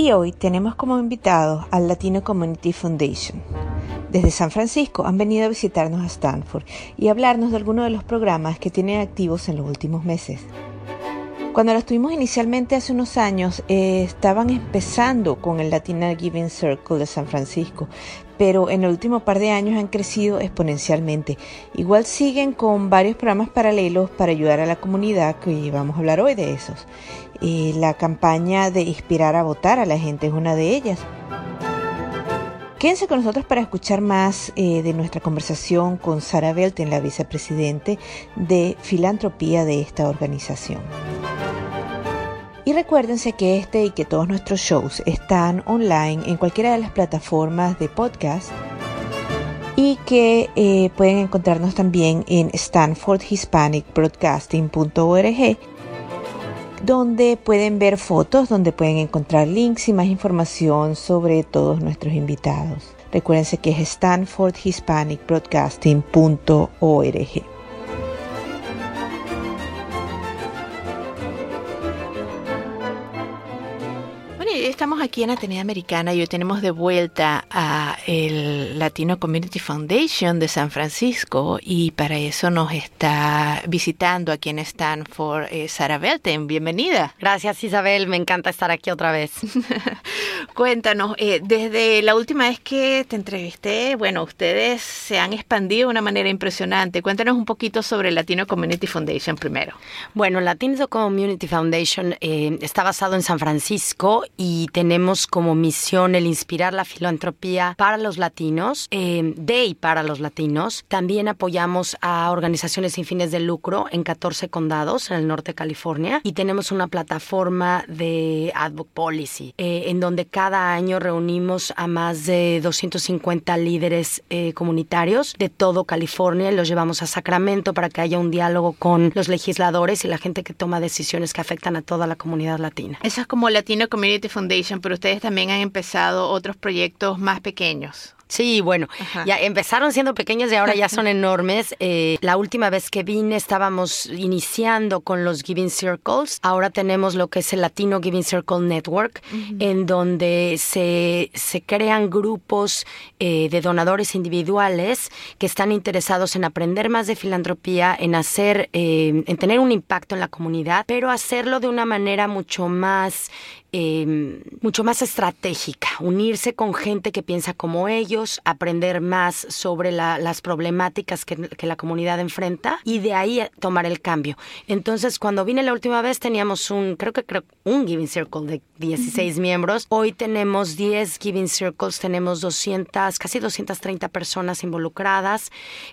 Y hoy tenemos como invitados al Latino Community Foundation. Desde San Francisco han venido a visitarnos a Stanford y hablarnos de algunos de los programas que tienen activos en los últimos meses. Cuando los tuvimos inicialmente hace unos años, eh, estaban empezando con el Latina Giving Circle de San Francisco, pero en el último par de años han crecido exponencialmente. Igual siguen con varios programas paralelos para ayudar a la comunidad, que vamos a hablar hoy de esos. La campaña de inspirar a votar a la gente es una de ellas. Quédense con nosotros para escuchar más eh, de nuestra conversación con Sara Belten, la vicepresidente de filantropía de esta organización. Y recuérdense que este y que todos nuestros shows están online en cualquiera de las plataformas de podcast y que eh, pueden encontrarnos también en stanfordhispanicbroadcasting.org donde pueden ver fotos, donde pueden encontrar links y más información sobre todos nuestros invitados. Recuérdense que es stanfordhispanicbroadcasting.org. Bueno, aquí en Atenea Americana y hoy tenemos de vuelta a el Latino Community Foundation de San Francisco y para eso nos está visitando aquí en Stanford eh, Sara Belten. Bienvenida. Gracias Isabel, me encanta estar aquí otra vez. Cuéntanos, eh, desde la última vez que te entrevisté, bueno, ustedes se han expandido de una manera impresionante. Cuéntanos un poquito sobre Latino Community Foundation primero. Bueno, Latino Community Foundation eh, está basado en San Francisco y tenemos como misión el inspirar la filantropía para los latinos, eh, de y para los latinos. También apoyamos a organizaciones sin fines de lucro en 14 condados en el norte de California y tenemos una plataforma de Advoc Policy eh, en donde cada año reunimos a más de 250 líderes eh, comunitarios de todo California y los llevamos a Sacramento para que haya un diálogo con los legisladores y la gente que toma decisiones que afectan a toda la comunidad latina. Eso es como Latino Community Foundation, pero ustedes también han empezado otros proyectos más pequeños. Sí, bueno, Ajá. ya empezaron siendo pequeños y ahora ya son enormes. Eh, la última vez que vine estábamos iniciando con los Giving Circles. Ahora tenemos lo que es el Latino Giving Circle Network, en donde se, se crean grupos eh, de donadores individuales que están interesados en aprender más de filantropía, en hacer, eh, en tener un impacto en la comunidad, pero hacerlo de una manera mucho más eh, mucho más estratégica, unirse con gente que piensa como ellos, aprender más sobre la- las problemáticas que, que la comunidad enfrenta y de ahí tomar el cambio. Entonces, cuando vine la última vez teníamos un, creo que creo, un Giving Circle de 16 miembros. Hoy tenemos 10 Giving Circles, tenemos 200, casi 230 personas involucradas.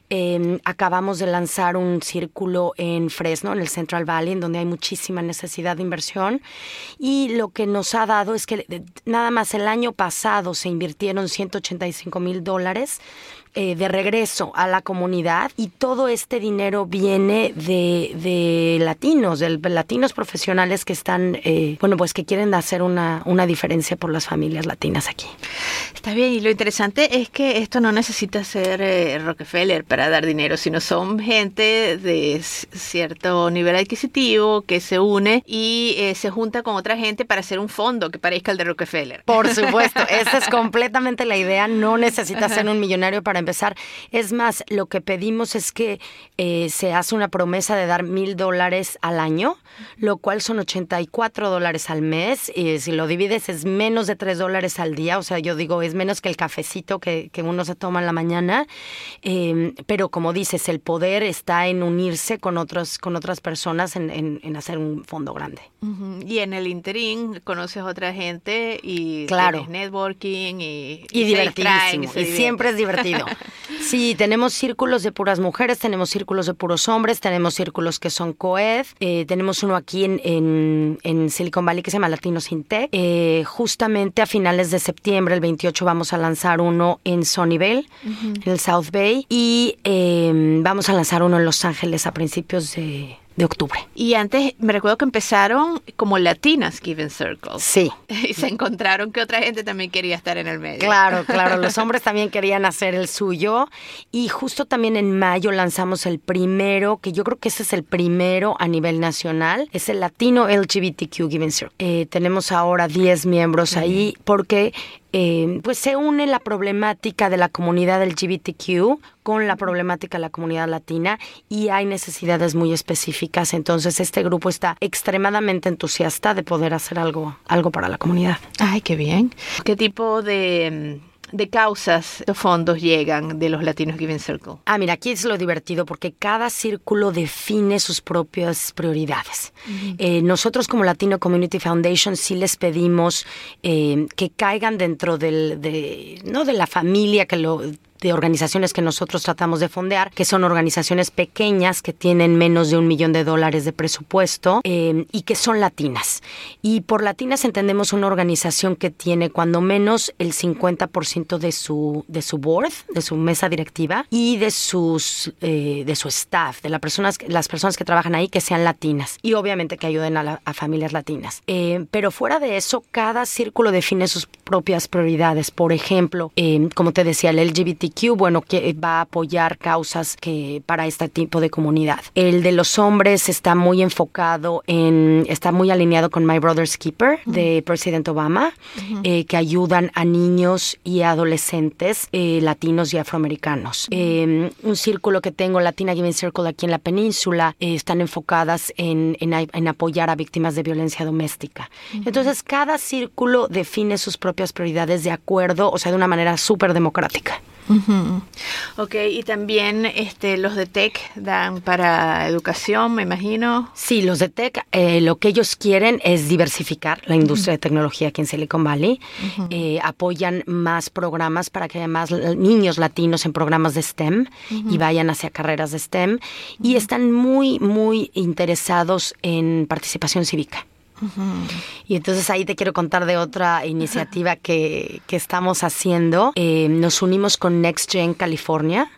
Eh, acabamos de lanzar un círculo en Fresno, en el Central Valley, en donde hay muchísima necesidad de inversión. Y lo que nos ha dado es que eh, nada más el año pasado se invirtieron 185 mil dólares eh, de regreso a la comunidad y todo este dinero viene de, de latinos, de latinos profesionales que están, eh, bueno, pues que quieren hacer una, una diferencia por las familias latinas aquí. Está bien, y lo interesante es que esto no necesita ser eh, Rockefeller para dar dinero, sino son gente de cierto nivel adquisitivo que se une y eh, se junta con otra gente para hacer un fondo que parezca el de Rockefeller. Por supuesto, esa es completamente la idea. No necesitas ser un millonario para empezar. Es más, lo que pedimos es que eh, se hace una promesa de dar mil dólares al año, lo cual son 84 dólares al mes. Y si lo divides es menos de 3 dólares al día. O sea, yo digo, es menos que el cafecito que, que uno se toma en la mañana. Eh, pero como dices, el poder está en unirse con, otros, con otras personas en, en- en hacer un fondo grande. Y en el interín conoces a otra gente y Claro. tienes networking y, Y se divertidísimo. Y siempre es divertido. Sí, tenemos círculos de puras mujeres, tenemos círculos de puros hombres, tenemos círculos que son coed. eh, tenemos uno aquí en, en, en Silicon Valley que se llama Latinos in Tech. Eh, justamente a finales de septiembre, el 28, vamos a lanzar uno en Sunnyvale, en el South Bay. Y eh, vamos a lanzar uno en Los Ángeles a principios de, de octubre. Y antes me recuerdo que empezaron como latinas Given Circles. Sí. Y se encontraron que otra gente también quería estar en el medio. Claro, claro, los hombres también querían hacer el suyo y justo también en mayo lanzamos el primero, que yo creo que ese es el primero a nivel nacional, es el Latino LGBTQ Giving Circle. Eh, tenemos ahora 10 miembros ahí porque eh, pues se une la problemática de la comunidad LGBTQ con la problemática de la comunidad latina y hay necesidades muy específicas, entonces este grupo está extremadamente entusiasta de poder hacer algo, algo para la comunidad. Ay, qué bien. ¿Qué tipo de, de causas estos fondos llegan de los latinos Given Circle? Ah, mira, aquí es lo divertido porque cada círculo define sus propias prioridades. Eh, nosotros como Latino Community Foundation sí les pedimos eh, que caigan dentro del, de, no de la familia que lo de organizaciones que nosotros tratamos de fondear, que son organizaciones pequeñas que tienen menos de un millón de dólares de presupuesto eh, y que son latinas. Y por latinas entendemos una organización que tiene cuando menos el 50% de su, de su board, de su mesa directiva y de sus eh, de su staff, de las personas, las personas que trabajan ahí que sean latinas y obviamente que ayuden a, la- a familias latinas. Eh, pero fuera de eso, cada círculo define sus propias prioridades. Por ejemplo, eh, como te decía, el LGBTQ, bueno, que va a apoyar causas que para este tipo de comunidad. El de los hombres está muy enfocado en, está muy alineado con My Brother's Keeper de presidente Obama, eh, que ayudan a niños y adolescentes eh, latinos y afroamericanos. Eh, un círculo que tengo, Latina Giving Circle, aquí en la península, eh, están enfocadas en, en, en apoyar a víctimas de violencia doméstica. Entonces, cada círculo define sus propias prioridades de acuerdo, o sea, de una manera súper democrática. Ok, y también este, los de tech dan para educación, me imagino. Sí, los de tech, eh, lo que ellos quieren es diversificar la industria de tecnología aquí en Silicon Valley. Eh, apoyan más programas para que haya más niños latinos en programas de STEM y vayan hacia carreras de STEM. Y están muy, muy interesados en participación cívica. Y entonces ahí te quiero contar de otra iniciativa que, que estamos haciendo. Eh, nos unimos con Next Gen California.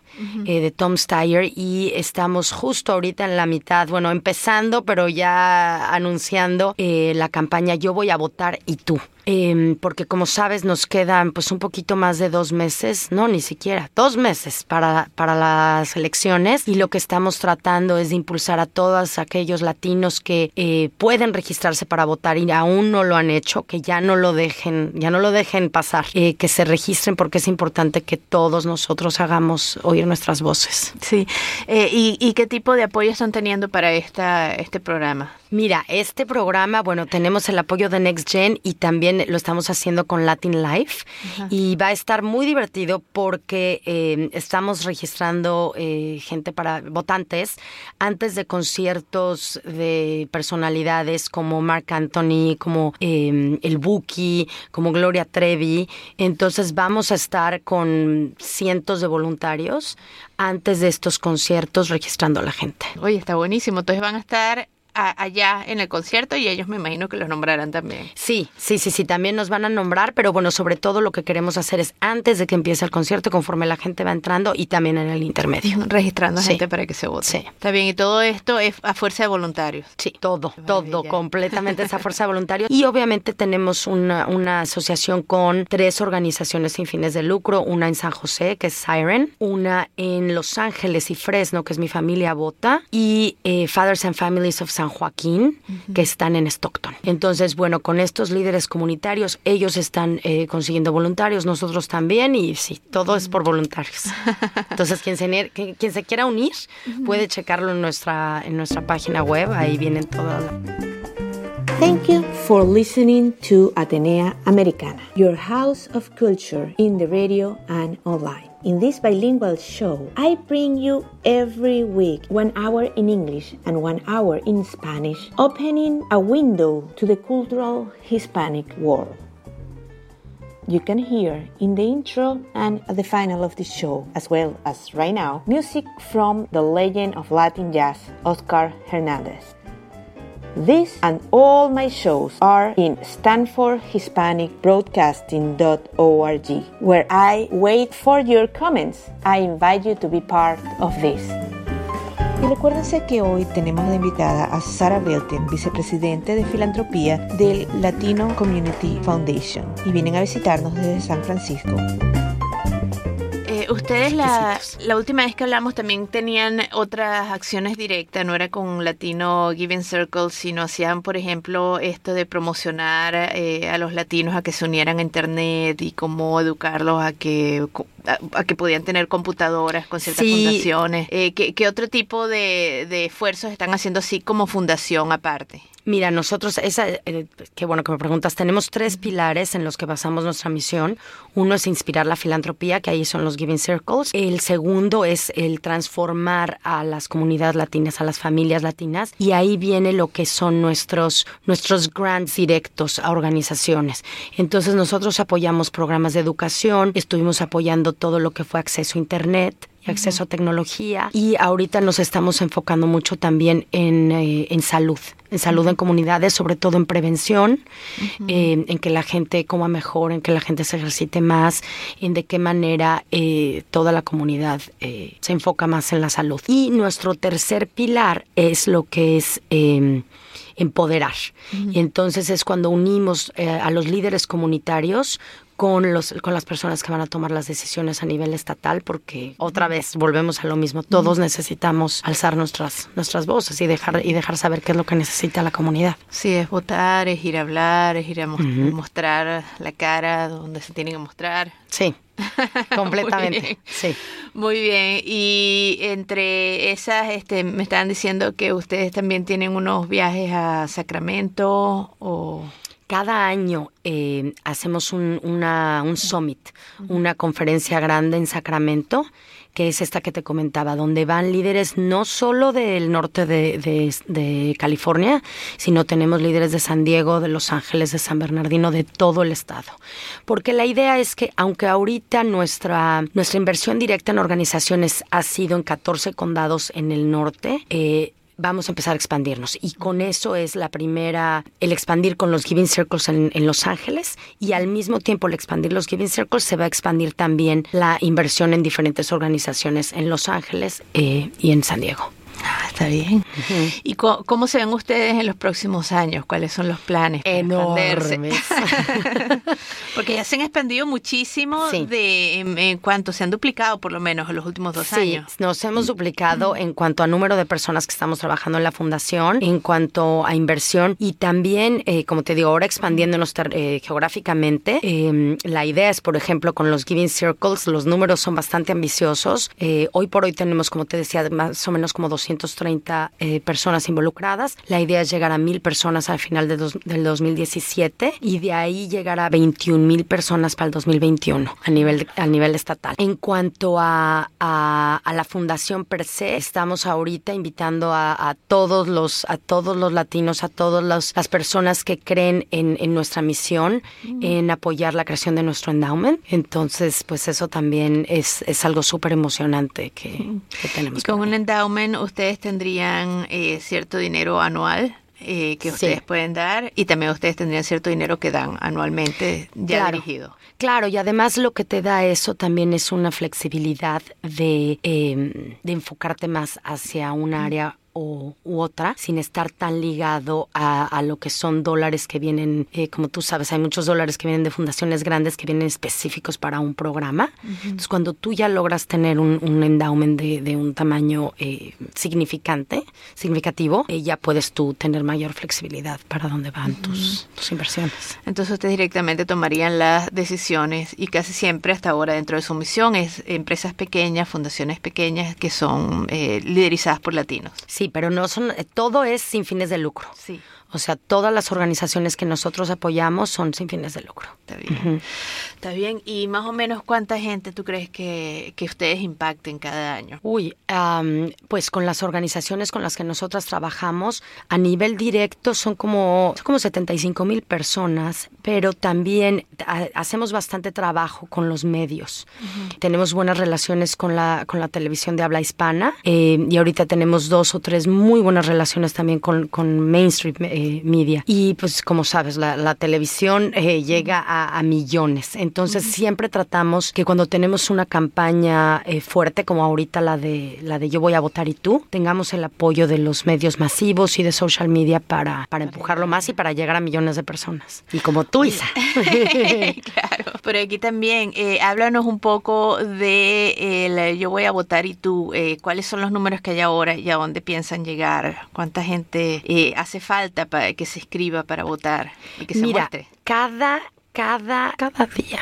Eh, de Tom Steyer y estamos justo ahorita en la mitad, bueno, empezando, pero ya anunciando eh, la campaña Yo voy a votar y tú. Eh, porque como sabes nos quedan pues un poquito más de dos meses, no, ni siquiera, dos meses para, para las elecciones y lo que estamos tratando es de impulsar a todos aquellos latinos que eh, pueden registrarse para votar y aún no lo han hecho, que ya no lo dejen, ya no lo dejen pasar, eh, que se registren porque es importante que todos nosotros hagamos oír nuestras voces. Sí. Eh, ¿y, y qué tipo de apoyo están teniendo para esta, este programa? Mira, este programa, bueno, tenemos el apoyo de Next Gen y también lo estamos haciendo con Latin Life y va a estar muy divertido porque eh, estamos registrando eh, gente para votantes antes de conciertos de personalidades como Mark Anthony, como eh, el Buki, como Gloria Trevi. Entonces vamos a estar con cientos de voluntarios antes de estos conciertos registrando a la gente. Oye, está buenísimo. Entonces van a estar a- allá en el concierto y ellos me imagino que los nombrarán también. Sí, sí, sí, sí, también nos van a nombrar, pero bueno, sobre todo lo que queremos hacer es antes de que empiece el concierto, conforme la gente va entrando y también en el intermedio. Registrando Sí. gente para que se vote. Sí. Está bien, y todo esto es a fuerza de voluntarios. Sí, todo, todo, completamente esa fuerza de voluntarios. Y obviamente tenemos una, una asociación con tres organizaciones sin fines de lucro, una en San José, que es Siren, una en Los Ángeles y Fresno, que es mi familia Bota, y eh, Fathers and Families of San Joaquín, que están en Stockton. Entonces, bueno, con estos líderes comunitarios, ellos están eh, consiguiendo voluntarios, nosotros también, y sí, todo es por voluntarios. Entonces, quien se, quien se quiera unir puede checarlo en nuestra, en nuestra página web, ahí vienen todas Thank you for listening to Atenea Americana, your house of culture in the radio and online. In this bilingual show, I bring you every week one hour in English and one hour in Spanish, opening a window to the cultural Hispanic world. You can hear in the intro and at the final of the show, as well as right now, music from the legend of Latin jazz, Oscar Hernandez. This and all my shows are in StanfordHispanicBroadcasting.org, where I wait for your comments. I invite you to be part of this. Y recuérdense que hoy tenemos de invitada a Sara Belten, vicepresidente de filantropía del Latino Community Foundation, y vienen a visitarnos desde San Francisco. Ustedes la, la, última vez que hablamos también tenían otras acciones directas, no era con Latino Giving Circle, sino hacían, por ejemplo, esto de promocionar eh, a los latinos a que se unieran a Internet y cómo educarlos a que a, que podían tener computadoras con ciertas fundaciones. Eh, ¿qué, ¿qué, otro tipo de, de esfuerzos están haciendo así como fundación aparte? Mira, nosotros, esa, eh, qué bueno que me preguntas, tenemos tres pilares en los que basamos nuestra misión. Uno es inspirar la filantropía, que ahí son los Giving Circles. El segundo es el transformar a las comunidades latinas, a las familias latinas. Y ahí viene lo que son nuestros, nuestros grants directos a organizaciones. Entonces nosotros apoyamos programas de educación, estuvimos apoyando todo lo que fue acceso a Internet, y acceso a tecnología. Y ahorita nos estamos enfocando mucho también en, eh, en salud, en salud en comunidades, sobre todo en prevención, eh, en que la gente coma mejor, en que la gente se ejercite más, en de qué manera eh, toda la comunidad se enfoca más en la salud. Y nuestro tercer pilar es lo que es em, empoderar. Y entonces es cuando unimos a los líderes comunitarios con, los, con las personas que van a tomar las decisiones a nivel estatal, porque otra vez volvemos a lo mismo. Todos necesitamos alzar nuestras, nuestras voces y dejar, y dejar saber qué es lo que necesita la comunidad. Sí, es votar, es ir a hablar, es ir a mostrar la cara donde se tienen que mostrar. Sí. Completamente. Muy sí. Muy bien. Y entre esas, este, me estaban diciendo que ustedes también tienen unos viajes a Sacramento o cada año eh, hacemos un, una, un summit, una conferencia grande en Sacramento, que es esta que te comentaba, donde van líderes no solo del norte de, de, California, sino tenemos líderes de San Diego, de Los Ángeles, de San Bernardino, de todo el estado. Porque la idea es que, aunque ahorita nuestra, nuestra inversión directa en organizaciones ha sido en 14 condados en el norte, eh, vamos a empezar a expandirnos. Y con eso es la primera, el expandir con los Giving Circles en, Los Ángeles y al mismo tiempo el expandir los Giving Circles se va a expandir también la inversión en diferentes organizaciones en Los Ángeles eh, y en San Diego. Ah, está bien. ¿Y cómo, se ven ustedes en los próximos años? ¿Cuáles son los planes? Enormes. Porque ya se han expandido muchísimo de, en, cuanto se han duplicado, por lo menos, en los últimos dos sí, años. Nos hemos duplicado en cuanto a número de personas que estamos trabajando en la fundación, en cuanto a inversión y también, eh, como te digo, ahora expandiéndonos eh, geográficamente. Em, la idea es, por ejemplo, con los Giving Circles, los números son bastante ambiciosos. Eh, hoy por hoy tenemos, como te decía, más o menos como 200 230 eh, personas involucradas. La idea es llegar a mil personas al final de del 2017 y de ahí llegar a 21 mil personas para el 2021 a nivel, a nivel estatal. En cuanto a, a, la fundación per se, estamos ahorita invitando a, todos los a todos los latinos, a todas las personas que creen en, en nuestra misión, en apoyar la creación de nuestro endowment. Entonces, pues eso también es, es algo súper emocionante que, que, tenemos. Y con un endowment, usted ustedes tendrían eh, cierto dinero anual eh, que ustedes pueden dar y también ustedes tendrían cierto dinero que dan anualmente ya dirigido. Claro, y además lo que te da eso también es una flexibilidad de, em, de enfocarte más hacia un área o, u otra sin estar tan ligado a, a lo que son dólares que vienen, eh, como tú sabes, hay muchos dólares que vienen de fundaciones grandes que vienen específicos para un programa. Entonces, cuando tú ya logras tener un, un endowment de, de un tamaño eh, significante, significativo, eh, ya puedes tú tener mayor flexibilidad para dónde van tus, tus inversiones. Entonces ustedes directamente tomarían las decisiones y casi siempre hasta ahora dentro de su misión es empresas pequeñas, fundaciones pequeñas que son liderizadas por latinos. Sí, pero no son, eh, todo es sin fines de lucro. Sí. O sea, todas las organizaciones que nosotros apoyamos son sin fines de lucro. Está bien. Está bien. ¿Y más o menos cuánta gente tú crees que, que ustedes impacten cada año? Uy, am, pues con las organizaciones con las que nosotras trabajamos, a nivel directo son como, son como 75 mil personas, pero también ha- hacemos bastante trabajo con los medios. Tenemos buenas relaciones con la, con la televisión de habla hispana eh, y ahorita tenemos dos o tres muy buenas relaciones también con, con mainstream eh, media. Y pues como sabes, la, la televisión eh, llega a, a millones. Entonces siempre tratamos que cuando tenemos una campaña eh, fuerte como ahorita la de la de yo voy a votar y tú, tengamos el apoyo de los medios masivos y de social media para, para empujarlo más y para llegar a millones de personas. Y como tú, Isa. claro. Pero aquí también, eh, háblanos un poco de el yo voy a votar y tú, eh, cuáles son los números que hay ahora y a dónde piensan llegar, cuánta gente eh, hace falta para que se inscriba para votar y que se Mira, muestre. cada, cada, cada día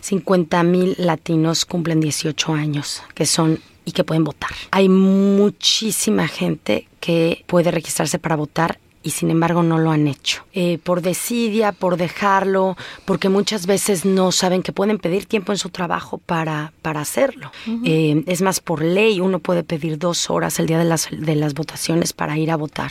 50 mil latinos cumplen 18 años, que son y que pueden votar. Hay muchísima gente que puede registrarse para votar y sin embargo no lo han hecho. Eh, por desidia, por dejarlo, porque muchas veces no saben que pueden pedir tiempo en su trabajo para, para hacerlo. Eh, es más, por ley uno puede pedir dos horas el día de las, de las votaciones para ir a votar.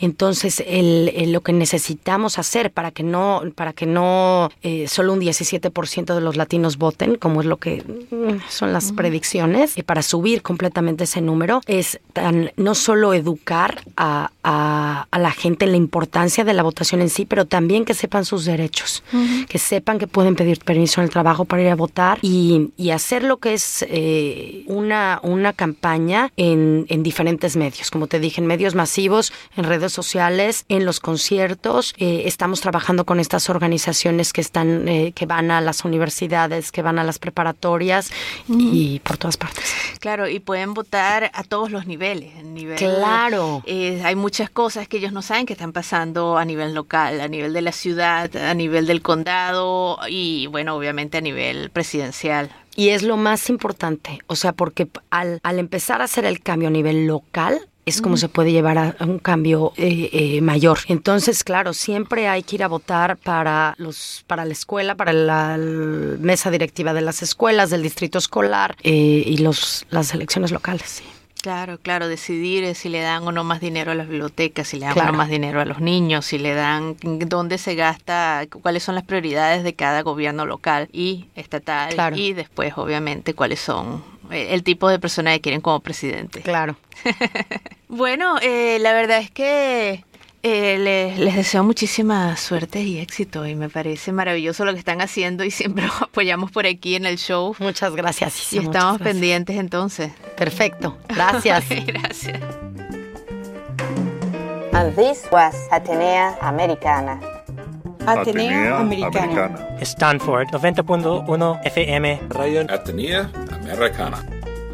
Entonces, el, el- lo que necesitamos hacer para que no, para que no eh, solo un 17% de los latinos voten, como es lo que mm, son las predicciones, y para subir completamente ese número, es tan, no solo educar a, a- a la gente la importancia de la votación en sí, pero también que sepan sus derechos, que sepan que pueden pedir permiso en el trabajo para ir a votar y, y hacer lo que es eh, una, una campaña en, en diferentes medios, como te dije, en medios masivos, en redes sociales, en los conciertos. Eh, estamos trabajando con estas organizaciones que están, eh, que van a las universidades, que van a las preparatorias y por todas partes. Claro, y pueden votar a todos los niveles. a nivel- Claro. Eh, hay muchas cosas que ellos no saben que están pasando a nivel local, a nivel de la ciudad, a nivel del condado y, bueno, obviamente a nivel presidencial. Y es lo más importante, o sea, porque al, al empezar a hacer el cambio a nivel local, es como se puede llevar a, a un cambio eh, eh, mayor. Entonces, claro, siempre hay que ir a votar para los, para la escuela, para la, l- mesa directiva de las escuelas, del distrito escolar eh, y los, las elecciones locales. sí. Claro, claro, decidir eh, si le dan o no más dinero a las bibliotecas, si le dan o no más dinero a los niños, si le dan dónde se gasta, cuáles son las prioridades de cada gobierno local y estatal Claro. y después obviamente cuáles son eh, el tipo de persona que quieren como presidente. Claro. Bueno, eh, la verdad es que eh, le- les deseo muchísima suerte y éxito y me parece maravilloso lo que están haciendo y siempre los apoyamos por aquí en el show Muchas gracias. y estamos gracias. pendientes entonces. Perfecto. Gracias. Gracias. And this was Atenea Americana. Atenea Americana. Stanford 90.1 FM. Radio, Atenea Americana.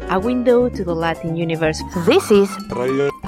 A window to the Latin universe. This is radio,